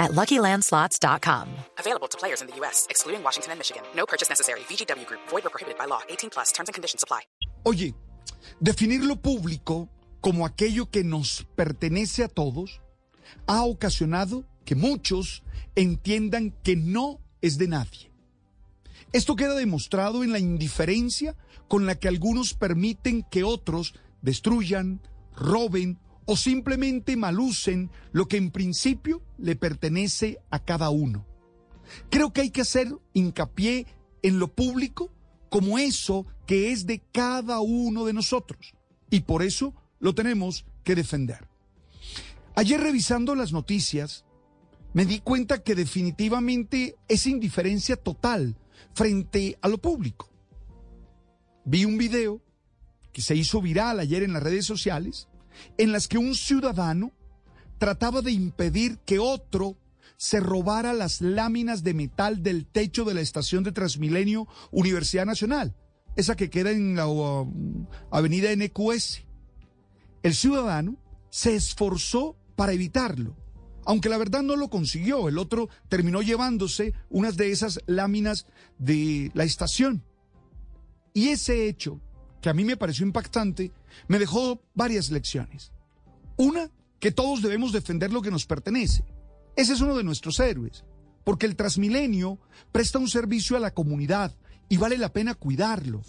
at LuckyLandSlots.com. Available to players in the U.S., excluding Washington and Michigan. No purchase necessary. VGW Group. Void or prohibited by law. 18 plus. Terms and conditions apply. Oye, definir lo público como aquello que nos pertenece a todos ha ocasionado que muchos entiendan que no es de nadie. Esto queda demostrado en la indiferencia con la que algunos permiten que otros destruyan, roben o simplemente malucen lo que en principio le pertenece a cada uno. Creo que hay que hacer hincapié en lo público como eso que es de cada uno de nosotros y por eso lo tenemos que defender. Ayer revisando las noticias, me di cuenta que definitivamente es indiferencia total frente a lo público. Vi un video que se hizo viral ayer en las redes sociales, en las que un ciudadano trataba de impedir que otro se robara las láminas de metal del techo de la estación de Transmilenio Universidad Nacional, esa que queda en la uh, avenida NQS. El ciudadano se esforzó para evitarlo, aunque la verdad no lo consiguió. El otro terminó llevándose unas de esas láminas de la estación. Y ese hecho, que a mí me pareció impactante, me dejó varias lecciones. Una, que todos debemos defender lo que nos pertenece. Ese es uno de nuestros héroes, porque el Transmilenio presta un servicio a la comunidad y vale la pena cuidarlo.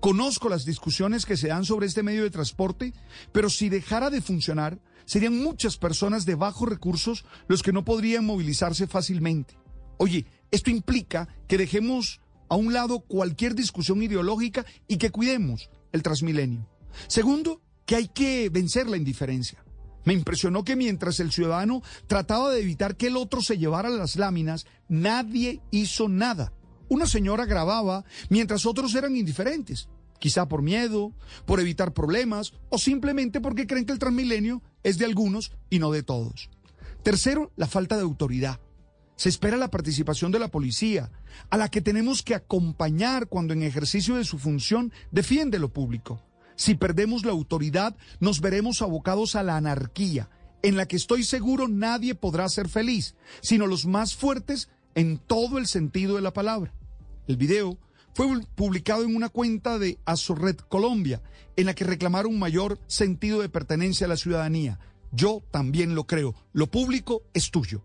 Conozco las discusiones que se dan sobre este medio de transporte, pero si dejara de funcionar, serían muchas personas de bajos recursos los que no podrían movilizarse fácilmente. Oye, esto implica que dejemos a un lado cualquier discusión ideológica y que cuidemos el Transmilenio. Segundo, que hay que vencer la indiferencia. Me impresionó que mientras el ciudadano trataba de evitar que el otro se llevara las láminas, nadie hizo nada. Una señora grababa mientras otros eran indiferentes, quizá por miedo, por evitar problemas o simplemente porque creen que el Transmilenio es de algunos y no de todos. Tercero, la falta de autoridad. Se espera la participación de la policía, a la que tenemos que acompañar cuando en ejercicio de su función defiende lo público. Si perdemos la autoridad, nos veremos abocados a la anarquía, en la que estoy seguro nadie podrá ser feliz, sino los más fuertes en todo el sentido de la palabra. El video fue publicado en una cuenta de Azorred Colombia, en la que reclamaron mayor sentido de pertenencia a la ciudadanía. Yo también lo creo. Lo público es tuyo.